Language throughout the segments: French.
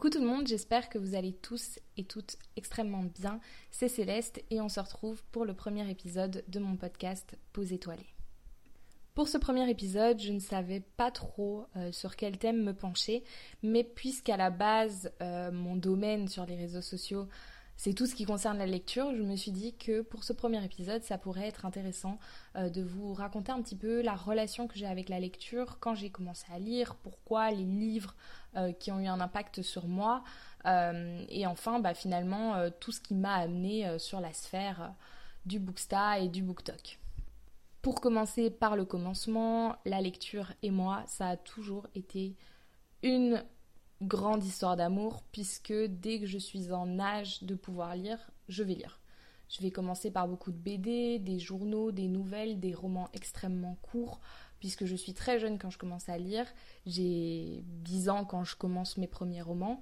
Coucou tout le monde, j'espère que vous allez tous et toutes extrêmement bien. C'est Céleste et on se retrouve pour le premier épisode de mon podcast Pause étoilée. Pour ce premier épisode, je ne savais pas trop euh, sur quel thème me pencher, mais puisqu'à la base, euh, mon domaine sur les réseaux sociaux c'est tout ce qui concerne la lecture. Je me suis dit que pour ce premier épisode, ça pourrait être intéressant euh, de vous raconter un petit peu la relation que j'ai avec la lecture, quand j'ai commencé à lire, pourquoi les livres euh, qui ont eu un impact sur moi, euh, et enfin bah, finalement tout ce qui m'a amené sur la sphère du booksta et du booktalk. Pour commencer par le commencement, la lecture et moi, ça a toujours été une grande histoire d'amour puisque dès que je suis en âge de pouvoir lire, je vais lire. Je vais commencer par beaucoup de BD, des journaux, des nouvelles, des romans extrêmement courts, puisque je suis très jeune quand je commence à lire. J'ai 10 ans quand je commence mes premiers romans.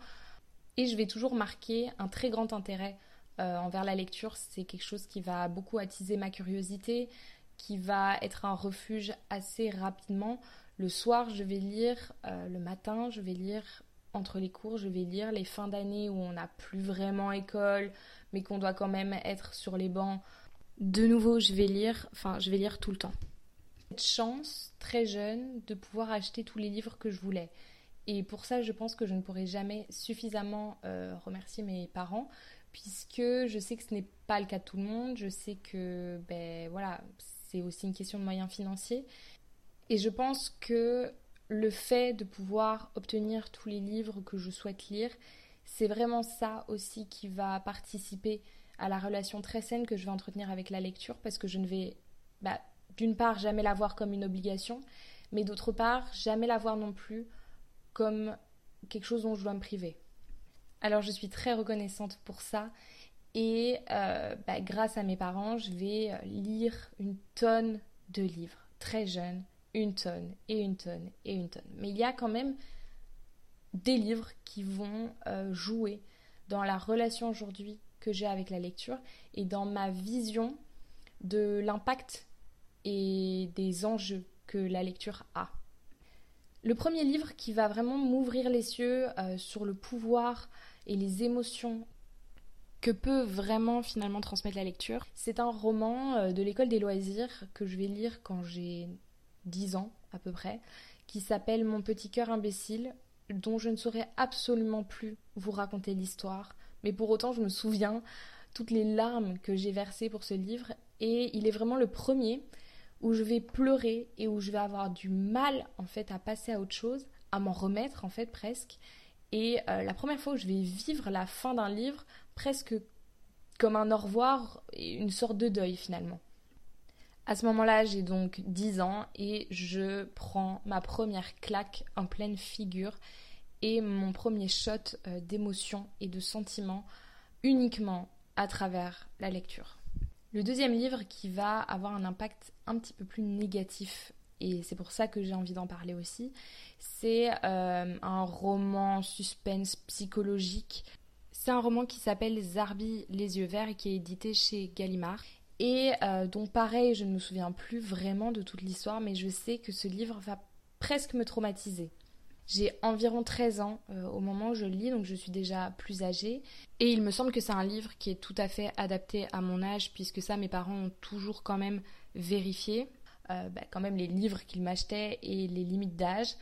Et je vais toujours marquer un très grand intérêt euh, envers la lecture. C'est quelque chose qui va beaucoup attiser ma curiosité, qui va être un refuge assez rapidement. Le soir, je vais lire, euh, le matin, je vais lire entre les cours, je vais lire les fins d'année où on n'a plus vraiment école, mais qu'on doit quand même être sur les bancs. De nouveau, je vais lire, enfin, je vais lire tout le temps. Cette chance, très jeune, de pouvoir acheter tous les livres que je voulais. Et pour ça, je pense que je ne pourrai jamais suffisamment euh, remercier mes parents, puisque je sais que ce n'est pas le cas de tout le monde. Je sais que, ben voilà, c'est aussi une question de moyens financiers. Et je pense que le fait de pouvoir obtenir tous les livres que je souhaite lire, c'est vraiment ça aussi qui va participer à la relation très saine que je vais entretenir avec la lecture parce que je ne vais bah, d'une part jamais la voir comme une obligation, mais d'autre part jamais la voir non plus comme quelque chose dont je dois me priver. Alors je suis très reconnaissante pour ça et euh, bah, grâce à mes parents, je vais euh, lire une tonne de livres très jeune, une tonne et une tonne et une tonne. Mais il y a quand même des livres qui vont euh, jouer dans la relation aujourd'hui que j'ai avec la lecture et dans ma vision de l'impact et des enjeux que la lecture a. Le premier livre qui va vraiment m'ouvrir les cieux euh, sur le pouvoir et les émotions que peut vraiment finalement transmettre la lecture, c'est un roman euh, de l'école des loisirs que je vais lire quand j'ai 10 ans à peu près, qui s'appelle Mon petit cœur imbécile, dont je ne saurais absolument plus vous raconter l'histoire, mais pour autant je me souviens toutes les larmes que j'ai versées pour ce livre, et il est vraiment le premier où je vais pleurer et où je vais avoir du mal en fait à passer à autre chose, à m'en remettre en fait presque. Et euh, la première fois où je vais vivre la fin d'un livre presque comme un au revoir et une sorte de deuil finalement. À ce moment-là, j'ai donc 10 ans et je prends ma première claque en pleine figure et mon premier shot euh, d'émotion et de sentiments uniquement à travers la lecture. Le deuxième livre qui va avoir un impact un petit peu plus négatif, et c'est pour ça que j'ai envie d'en parler aussi, c'est euh, un roman suspense psychologique. C'est un roman qui s'appelle Zarbi les yeux verts et qui est édité chez Gallimard et euh, dont pareil, je ne me souviens plus vraiment de toute l'histoire, mais je sais que ce livre va presque me traumatiser. J'ai environ 13 ans euh, au moment où je le lis, donc je suis déjà plus âgée. Et il me semble que c'est un livre qui est tout à fait adapté à mon âge, puisque ça, mes parents ont toujours quand même vérifié, euh, bah, quand même les livres qu'ils m'achetaient et les limites d'âge.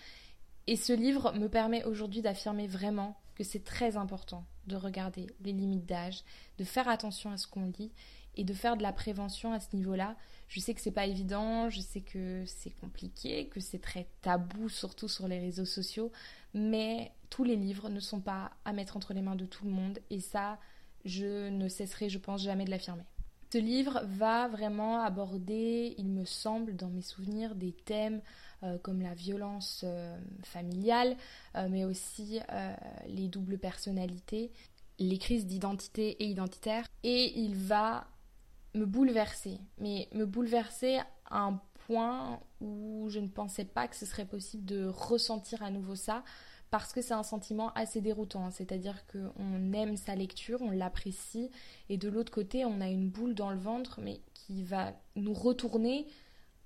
Et ce livre me permet aujourd'hui d'affirmer vraiment que c'est très important de regarder les limites d'âge, de faire attention à ce qu'on lit et de faire de la prévention à ce niveau-là. Je sais que c'est pas évident, je sais que c'est compliqué, que c'est très tabou, surtout sur les réseaux sociaux, mais tous les livres ne sont pas à mettre entre les mains de tout le monde et ça, je ne cesserai, je pense, jamais de l'affirmer. Ce livre va vraiment aborder, il me semble, dans mes souvenirs, des thèmes euh, comme la violence euh, familiale, euh, mais aussi les doubles personnalités, les crises d'identité et identitaire. Et il va me bouleverser, mais me bouleverser à un point où je ne pensais pas que ce serait possible de ressentir à nouveau ça parce que c'est un sentiment assez déroutant, c'est-à-dire qu'on aime sa lecture, on l'apprécie, et de l'autre côté, on a une boule dans le ventre, mais qui va nous retourner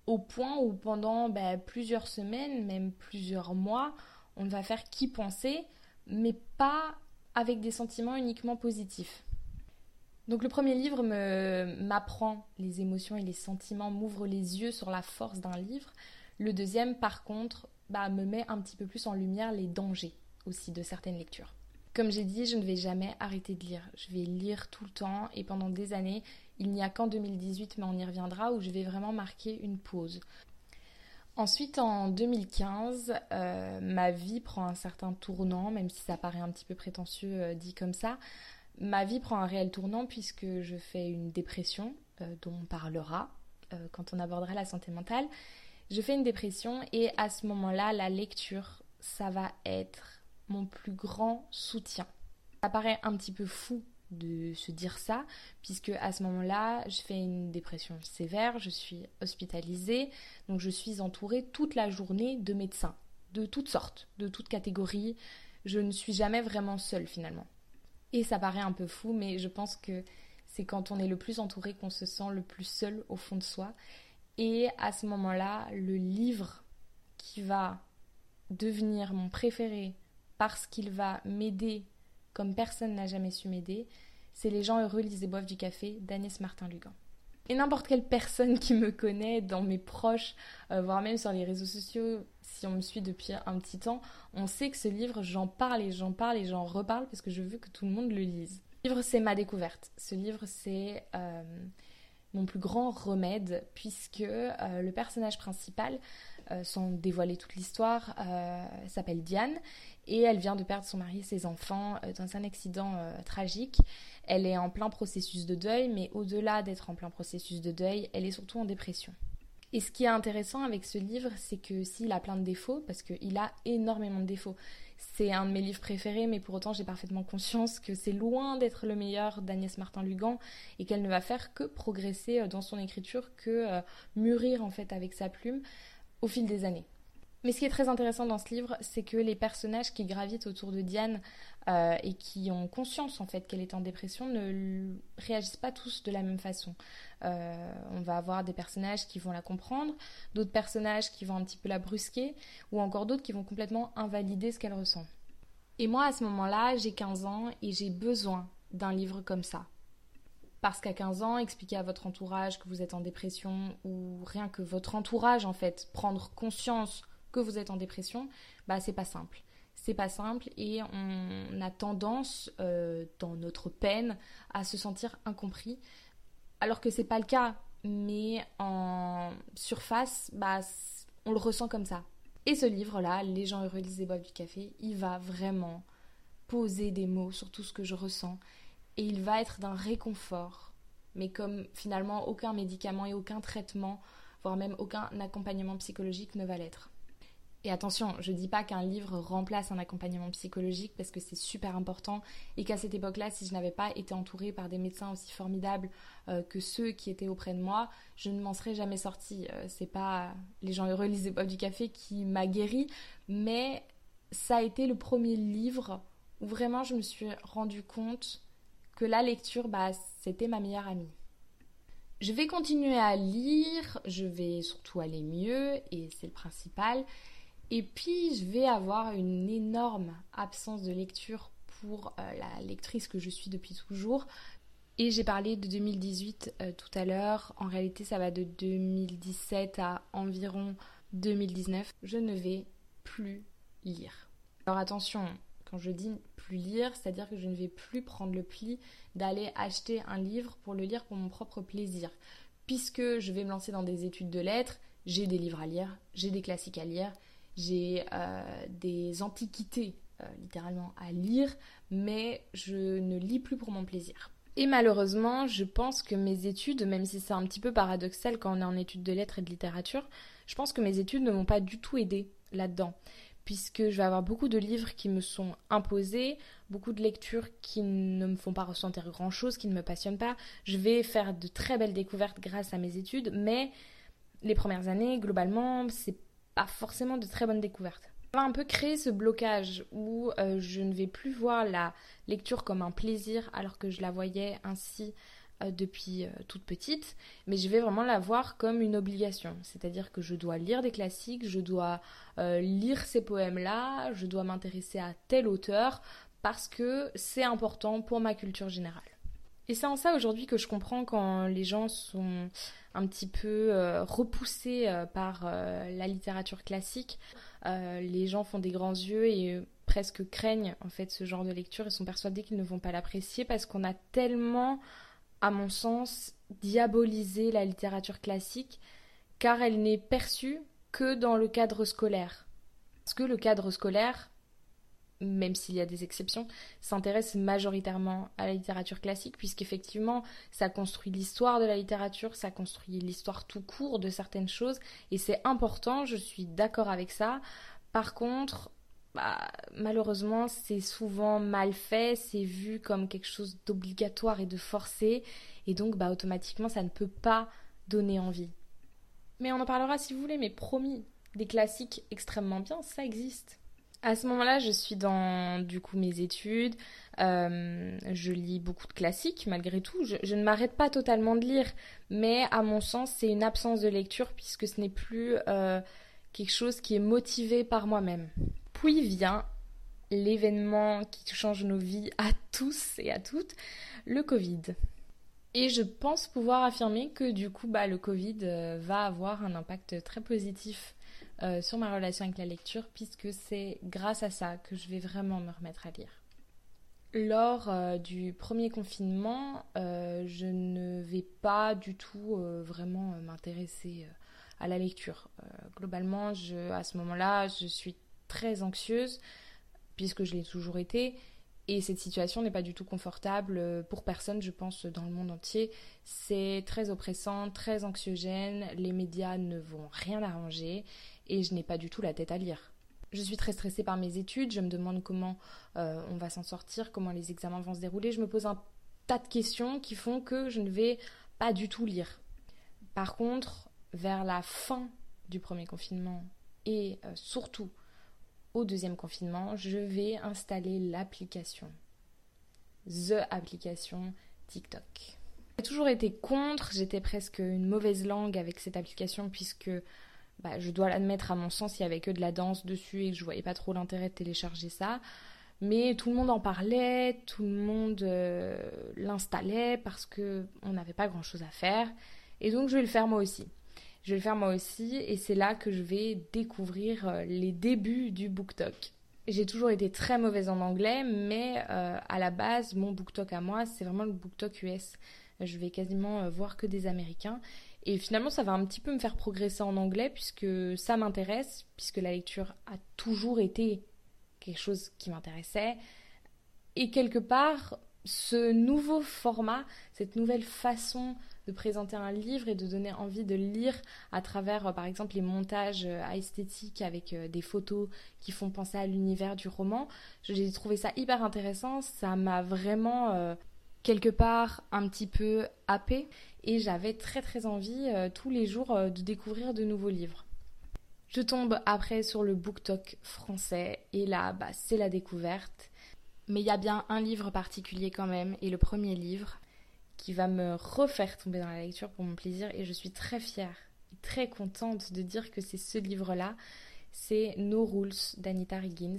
au point où pendant ben, plusieurs semaines, même plusieurs mois, on va faire qu'y penser, mais pas avec des sentiments uniquement positifs. Donc le premier livre m'apprend les émotions et les sentiments, m'ouvre les yeux sur la force d'un livre. Le deuxième, par contre, bah, me met un petit peu plus en lumière les dangers aussi de certaines lectures. Comme j'ai dit, je ne vais jamais arrêter de lire. Je vais lire tout le temps et pendant des années, il n'y a qu'en 2018, mais on y reviendra, où je vais vraiment marquer une pause. Ensuite, en 2015, euh, ma vie prend un certain tournant, même si ça paraît un petit peu prétentieux euh, dit comme ça. Ma vie prend un réel tournant puisque je fais une dépression, euh, dont on parlera quand on abordera la santé mentale. Je fais une dépression et à ce moment-là, la lecture, ça va être mon plus grand soutien. Ça paraît un petit peu fou de se dire ça, puisque à ce moment-là, je fais une dépression sévère, je suis hospitalisée, donc je suis entourée toute la journée de médecins, de toutes sortes, de toutes catégories. Je ne suis jamais vraiment seule finalement. Et ça paraît un peu fou, mais je pense que c'est quand on est le plus entouré qu'on se sent le plus seul au fond de soi. Et à ce moment-là, le livre qui va devenir mon préféré parce qu'il va m'aider comme personne n'a jamais su m'aider, c'est Les gens heureux lisent et boivent du café d'Agnès Martin-Lugan. Et n'importe quelle personne qui me connaît, dans mes proches, euh, voire même sur les réseaux sociaux, si on me suit depuis un petit temps, on sait que ce livre, j'en parle et j'en parle et j'en reparle parce que je veux que tout le monde le lise. Ce livre, c'est ma découverte. Ce livre, c'est euh, mon plus grand remède puisque euh, le personnage principal, sans dévoiler toute l'histoire, s'appelle Diane et elle vient de perdre son mari et ses enfants euh, dans un accident euh, tragique. Elle est en plein processus de deuil, mais au-delà d'être en plein processus de deuil, elle est surtout en dépression. Et ce qui est intéressant avec ce livre, c'est que s'il a plein de défauts, parce qu'il a énormément de défauts, c'est un de mes livres préférés, mais pour autant j'ai parfaitement conscience que c'est loin d'être le meilleur d'Agnès Martin-Lugan et qu'elle ne va faire que progresser euh, dans son écriture, que mûrir en fait avec sa plume au fil des années. Mais ce qui est très intéressant dans ce livre, c'est que les personnages qui gravitent autour de Diane euh, et qui ont conscience en fait qu'elle est en dépression ne réagissent pas tous de la même façon. Euh, on va avoir des personnages qui vont la comprendre, d'autres personnages qui vont un petit peu la brusquer, ou encore d'autres qui vont complètement invalider ce qu'elle ressent. Et moi, à ce moment-là, j'ai 15 ans et j'ai besoin d'un livre comme ça. Parce qu'à 15 ans, expliquer à votre entourage que vous êtes en dépression, ou rien que votre entourage, en fait, prendre conscience que vous êtes en dépression, bah c'est pas simple. C'est pas simple et on a tendance, euh, dans notre peine, à se sentir incompris, alors que c'est pas le cas. Mais en surface, bah, on le ressent comme ça. Et ce livre-là, Les gens heureux lisent et boivent du café, il va vraiment poser des mots sur tout ce que je ressens et il va être d'un réconfort, mais comme finalement aucun médicament et aucun traitement, voire même aucun accompagnement psychologique ne va l'être. Et attention, je dis pas qu'un livre remplace un accompagnement psychologique parce que c'est super important et qu'à cette époque-là, si je n'avais pas été entourée par des médecins aussi formidables euh, que ceux qui étaient auprès de moi, je ne m'en serais jamais sortie. Euh, c'est pas les gens heureux lisent boivent du café qui m'a guéri, mais ça a été le premier livre où vraiment je me suis rendu compte que la lecture, bah, c'était ma meilleure amie. Je vais continuer à lire, je vais surtout aller mieux et c'est le principal. Et puis, je vais avoir une énorme absence de lecture pour euh, la lectrice que je suis depuis toujours. Et j'ai parlé de 2018 euh, tout à l'heure. En réalité, ça va de 2017 à environ 2019. Je ne vais plus lire. Alors attention, quand je dis plus lire, c'est-à-dire que je ne vais plus prendre le pli d'aller acheter un livre pour le lire pour mon propre plaisir. Puisque je vais me lancer dans des études de lettres, j'ai des livres à lire, j'ai des classiques à lire, j'ai euh, des antiquités euh, littéralement à lire, mais je ne lis plus pour mon plaisir. Et malheureusement, je pense que mes études, même si c'est un petit peu paradoxal quand on est en études de lettres et de littérature, je pense que mes études ne m'ont pas du tout aidé là-dedans, puisque je vais avoir beaucoup de livres qui me sont imposés, beaucoup de lectures qui ne me font pas ressentir grand-chose, qui ne me passionnent pas. Je vais faire de très belles découvertes grâce à mes études, mais les premières années, globalement, c'est forcément de très bonnes découvertes. Ça va un peu créer ce blocage où euh, je ne vais plus voir la lecture comme un plaisir alors que je la voyais ainsi euh, depuis euh, toute petite, mais je vais vraiment la voir comme une obligation. C'est-à-dire que je dois lire des classiques, je dois lire ces poèmes-là, je dois m'intéresser à tel auteur parce que c'est important pour ma culture générale. Et c'est en ça aujourd'hui que je comprends quand les gens sont un petit peu repoussés par la littérature classique. les gens font des grands yeux et presque craignent en fait ce genre de lecture et sont persuadés qu'ils ne vont pas l'apprécier parce qu'on a tellement à mon sens, diaboliser la littérature classique, car elle n'est perçue que dans le cadre scolaire. Parce que le cadre scolaire, même s'il y a des exceptions, s'intéresse majoritairement à la littérature classique, puisqu'effectivement, ça construit l'histoire de la littérature, ça construit l'histoire tout court de certaines choses, et c'est important, je suis d'accord avec ça. Par contre, bah, malheureusement, c'est souvent mal fait, c'est vu comme quelque chose d'obligatoire et de forcé, et donc bah, automatiquement, ça ne peut pas donner envie. Mais on en parlera si vous voulez, mais promis, des classiques extrêmement bien, ça existe. À ce moment-là, je suis dans du coup mes études, euh, je lis beaucoup de classiques malgré tout. Je, ne m'arrête pas totalement de lire, mais à mon sens, c'est une absence de lecture puisque ce n'est plus euh, quelque chose qui est motivé par moi-même. Puis vient l'événement qui change nos vies à tous et à toutes, le Covid. Et je pense pouvoir affirmer que du coup, bah, le Covid euh, va avoir un impact très positif euh, sur ma relation avec la lecture, puisque c'est grâce à ça que je vais vraiment me remettre à lire. Lors euh, du premier confinement, je ne vais pas du tout vraiment m'intéresser à la lecture. globalement, à ce moment-là, je suis très anxieuse, puisque je l'ai toujours été. Et cette situation n'est pas du tout confortable euh, pour personne, je pense, dans le monde entier. C'est très oppressant, très anxiogène, les médias ne vont rien arranger et je n'ai pas du tout la tête à lire. Je suis très stressée par mes études, je me demande comment euh, on va s'en sortir, comment les examens vont se dérouler. Je me pose un tas de questions qui font que je ne vais pas du tout lire. Par contre, vers la fin du premier confinement et euh, surtout au deuxième confinement, je vais installer l'application. The application TikTok. J'ai toujours été contre, j'étais presque une mauvaise langue avec cette application puisque bah, je dois l'admettre à mon sens, il y avait que de la danse dessus et que je voyais pas trop l'intérêt de télécharger ça. Mais tout le monde en parlait, tout le monde euh, l'installait parce que on n'avait pas grand chose à faire. Et donc je vais le faire moi aussi. Je vais le faire moi aussi et c'est là que je vais découvrir euh, les débuts du BookTok. J'ai toujours été très mauvaise en anglais, mais euh, à la base, mon BookTok à moi, c'est vraiment le BookTok US. Je vais quasiment voir que des Américains. Et finalement, ça va un petit peu me faire progresser en anglais puisque ça m'intéresse, puisque la lecture a toujours été quelque chose qui m'intéressait. Et quelque part, ce nouveau format, cette nouvelle façon de présenter un livre et de donner envie de lire à travers, euh, par exemple, les montages euh, esthétiques avec euh, des photos qui font penser à l'univers du roman. J'ai trouvé ça hyper intéressant. Ça m'a vraiment quelque part un petit peu happé et j'avais très très envie tous les jours de découvrir de nouveaux livres. Je tombe après sur le BookTok français et là, bah, c'est la découverte. Mais il y a bien un livre particulier quand même, et le premier livre, qui va me refaire tomber dans la lecture pour mon plaisir et je suis très fière et très contente de dire que c'est ce livre-là. C'est No Rules d'Anita Riggins.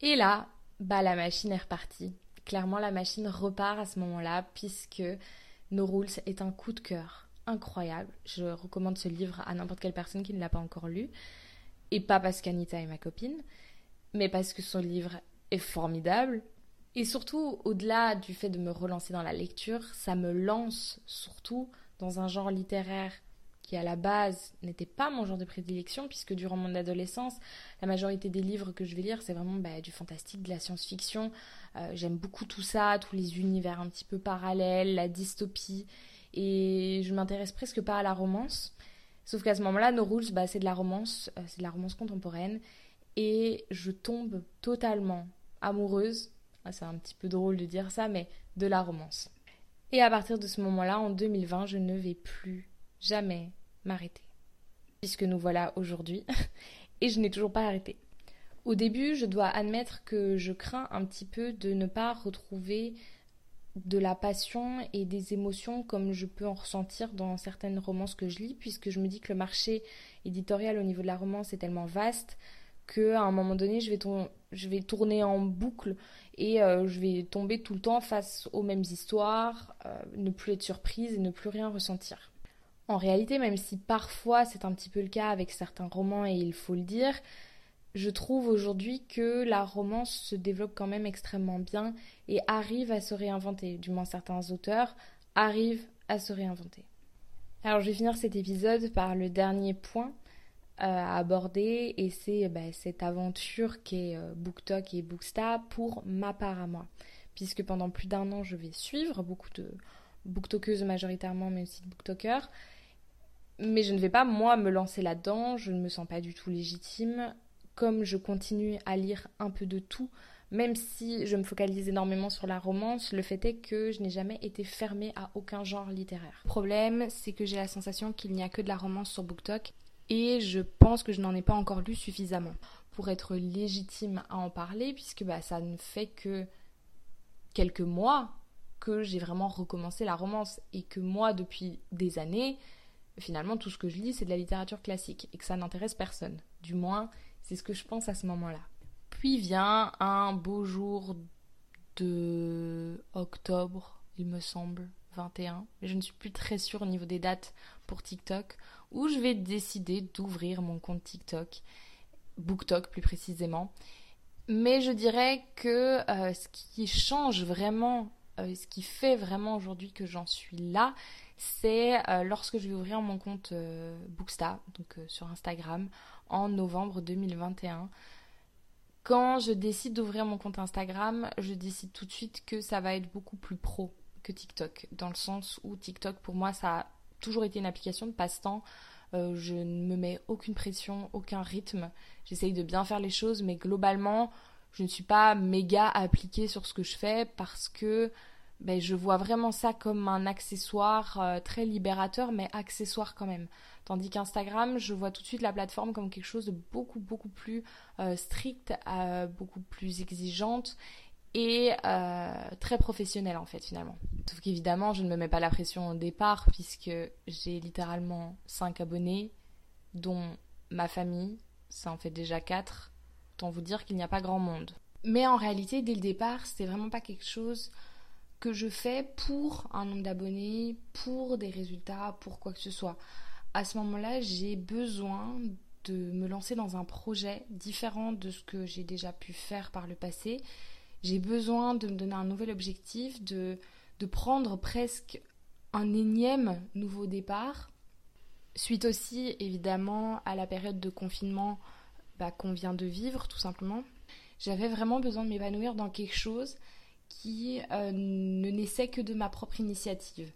Et là, bah la machine est repartie. Clairement, la machine repart à ce moment-là puisque No Rules est un coup de cœur incroyable. Je recommande ce livre à n'importe quelle personne qui ne l'a pas encore lu. Et pas parce qu'Anita est ma copine, mais parce que son livre est formidable, et surtout, au-delà du fait de me relancer dans la lecture, ça me lance surtout dans un genre littéraire qui à la base n'était pas mon genre de prédilection, puisque durant mon adolescence, la majorité des livres que je vais lire, c'est vraiment bah, du fantastique, de la science-fiction. Euh, j'aime beaucoup tout ça, tous les univers un petit peu parallèles, la dystopie, et je m'intéresse presque pas à la romance. Sauf qu'à ce moment-là, No Rules, bah, c'est de la romance, euh, c'est de la romance contemporaine, et je tombe totalement amoureuse ah, c'est un petit peu drôle de dire ça, mais de la romance. Et à partir de ce moment-là, en 2020, je ne vais plus jamais m'arrêter. Puisque nous voilà aujourd'hui, et je n'ai toujours pas arrêté. Au début, je dois admettre que je crains un petit peu de ne pas retrouver de la passion et des émotions comme je peux en ressentir dans certaines romances que je lis, puisque je me dis que le marché éditorial au niveau de la romance est tellement vaste qu'à un moment donné, je vais, je vais tourner en boucle et euh, je vais tomber tout le temps face aux mêmes histoires, euh, ne plus être surprise et ne plus rien ressentir. En réalité, même si parfois c'est un petit peu le cas avec certains romans et il faut le dire, je trouve aujourd'hui que la romance se développe quand même extrêmement bien et arrive à se réinventer. Du moins certains auteurs arrivent à se réinventer. Alors je vais finir cet épisode par le dernier point euh, à aborder et c'est bah, cette aventure qu'est euh, BookTok et Booksta pour ma part à moi. Puisque pendant plus d'un an je vais suivre beaucoup de booktokeuses majoritairement mais aussi de booktokers. Mais je ne vais pas moi me lancer là-dedans, je ne me sens pas du tout légitime comme je continue à lire un peu de tout, même si je me focalise énormément sur la romance, le fait est que je n'ai jamais été fermée à aucun genre littéraire. Le problème, c'est que j'ai la sensation qu'il n'y a que de la romance sur BookTok et je pense que je n'en ai pas encore lu suffisamment pour être légitime à en parler, puisque bah, ça ne fait que quelques mois que j'ai vraiment recommencé la romance et que moi, depuis des années, finalement, tout ce que je lis, c'est de la littérature classique et que ça n'intéresse personne. Du moins, c'est ce que je pense à ce moment-là. Puis vient un beau jour de octobre, il me semble, 21. Mais je ne suis plus très sûre au niveau des dates pour TikTok, où je vais décider d'ouvrir mon compte TikTok, BookTok plus précisément. Mais je dirais que euh, ce qui change vraiment, euh, ce qui fait vraiment aujourd'hui que j'en suis là, c'est euh, lorsque je vais ouvrir mon compte Booksta, donc sur Instagram, en novembre 2021. Quand je décide d'ouvrir mon compte Instagram, je décide tout de suite que ça va être beaucoup plus pro que TikTok, dans le sens où TikTok pour moi ça a toujours été une application de passe-temps. Euh, je ne me mets aucune pression, aucun rythme. J'essaye de bien faire les choses, mais globalement, je ne suis pas méga appliquée sur ce que je fais parce que ben, je vois vraiment ça comme un accessoire euh, très libérateur, mais accessoire quand même. Tandis qu'Instagram, je vois tout de suite la plateforme comme quelque chose de beaucoup, beaucoup plus euh, strict, euh, beaucoup plus exigeante et très professionnelle en fait finalement. Sauf qu'évidemment, je ne me mets pas la pression au départ puisque j'ai littéralement 5 abonnés, dont ma famille, ça en fait déjà 4. Autant vous dire qu'il n'y a pas grand monde. Mais en réalité, dès le départ, c'est vraiment pas quelque chose que je fais pour un nombre d'abonnés, pour des résultats, pour quoi que ce soit. À ce moment-là, j'ai besoin de me lancer dans un projet différent de ce que j'ai déjà pu faire par le passé. J'ai besoin de me donner un nouvel objectif, de, de prendre presque un énième nouveau départ. Suite aussi, évidemment, à la période de confinement bah, qu'on vient de vivre, tout simplement. J'avais vraiment besoin de m'épanouir dans quelque chose qui euh, ne naissait que de ma propre initiative.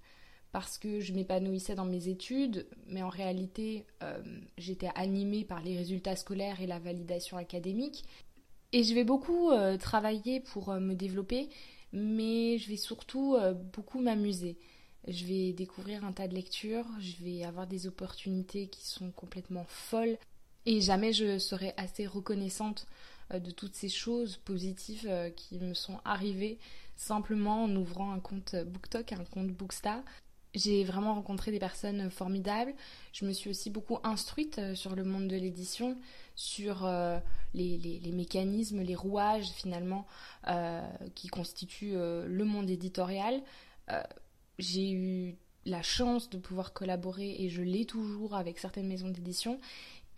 Parce que je m'épanouissais dans mes études, mais en réalité, euh, j'étais animée par les résultats scolaires et la validation académique. Et je vais beaucoup euh, travailler pour me développer, mais je vais surtout beaucoup m'amuser. Je vais découvrir un tas de lectures, je vais avoir des opportunités qui sont complètement folles, et jamais je serai assez reconnaissante de toutes ces choses positives euh, qui me sont arrivées simplement en ouvrant un compte BookTok, un compte Booksta. J'ai vraiment rencontré des personnes formidables. Je me suis aussi beaucoup instruite euh, sur le monde de l'édition, sur les, mécanismes, les rouages finalement qui constituent le monde éditorial. J'ai eu la chance de pouvoir collaborer et je l'ai toujours avec certaines maisons d'édition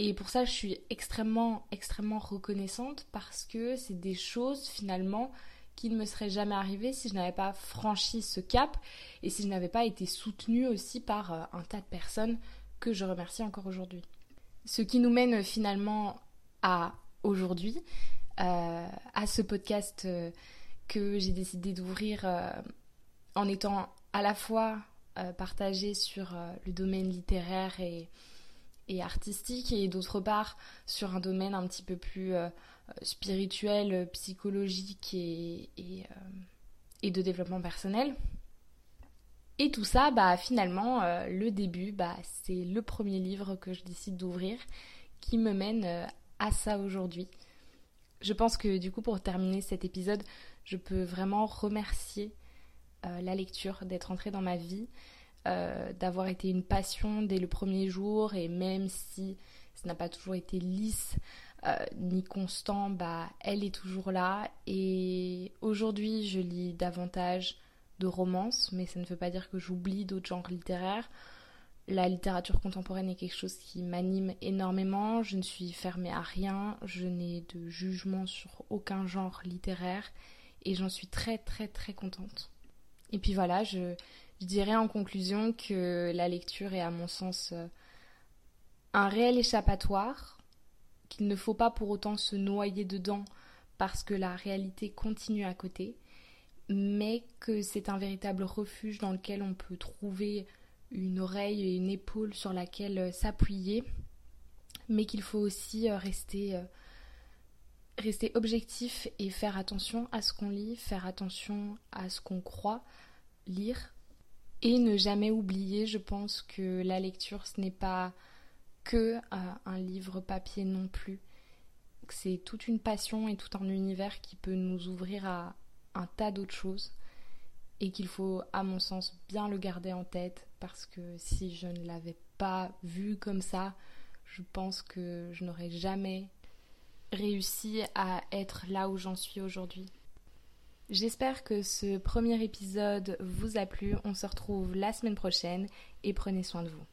et pour ça, je suis extrêmement, extrêmement reconnaissante parce que c'est des choses finalement qui ne me seraient jamais arrivées si je n'avais pas franchi ce cap et si je n'avais pas été soutenue aussi par euh, un tas de personnes que je remercie encore aujourd'hui. Ce qui nous mène finalement à aujourd'hui, euh, à ce podcast euh, que j'ai décidé d'ouvrir en étant à la fois partagé sur le domaine littéraire et et artistique et d'autre part sur un domaine un petit peu plus euh, spirituel, psychologique et, et, euh, et, de développement personnel. Et tout ça, bah finalement, euh, le début, bah, c'est le premier livre que je décide d'ouvrir qui me mène à ça aujourd'hui. Je pense que du coup, pour terminer cet épisode, je peux vraiment remercier la lecture, d'être entrée dans ma vie, d'avoir été une passion dès le premier jour et même si ça n'a pas toujours été lisse ni constant, bah elle est toujours là et aujourd'hui je lis davantage de romances, mais ça ne veut pas dire que j'oublie d'autres genres littéraires. La littérature contemporaine est quelque chose qui m'anime énormément. Je ne suis fermée à rien. Je n'ai de jugement sur aucun genre littéraire. Et j'en suis très très très contente. Et puis voilà, je, dirais en conclusion que la lecture est à mon sens euh, un réel échappatoire, qu'il ne faut pas pour autant se noyer dedans parce que la réalité continue à côté, mais que c'est un véritable refuge dans lequel on peut trouver une oreille et une épaule sur laquelle euh, s'appuyer, mais qu'il faut aussi euh, rester, rester objectif et faire attention à ce qu'on lit, faire attention à ce qu'on croit lire, et ne jamais oublier, je pense que la lecture, ce n'est pas que un livre papier non plus. C'est toute une passion et tout un univers qui peut nous ouvrir à, un tas d'autres choses et qu'il faut, à mon sens, bien le garder en tête parce que si je ne l'avais pas vu comme ça, je pense que je n'aurais jamais réussi à être là où j'en suis aujourd'hui. J'espère que ce premier épisode vous a plu. On se retrouve la semaine prochaine et prenez soin de vous.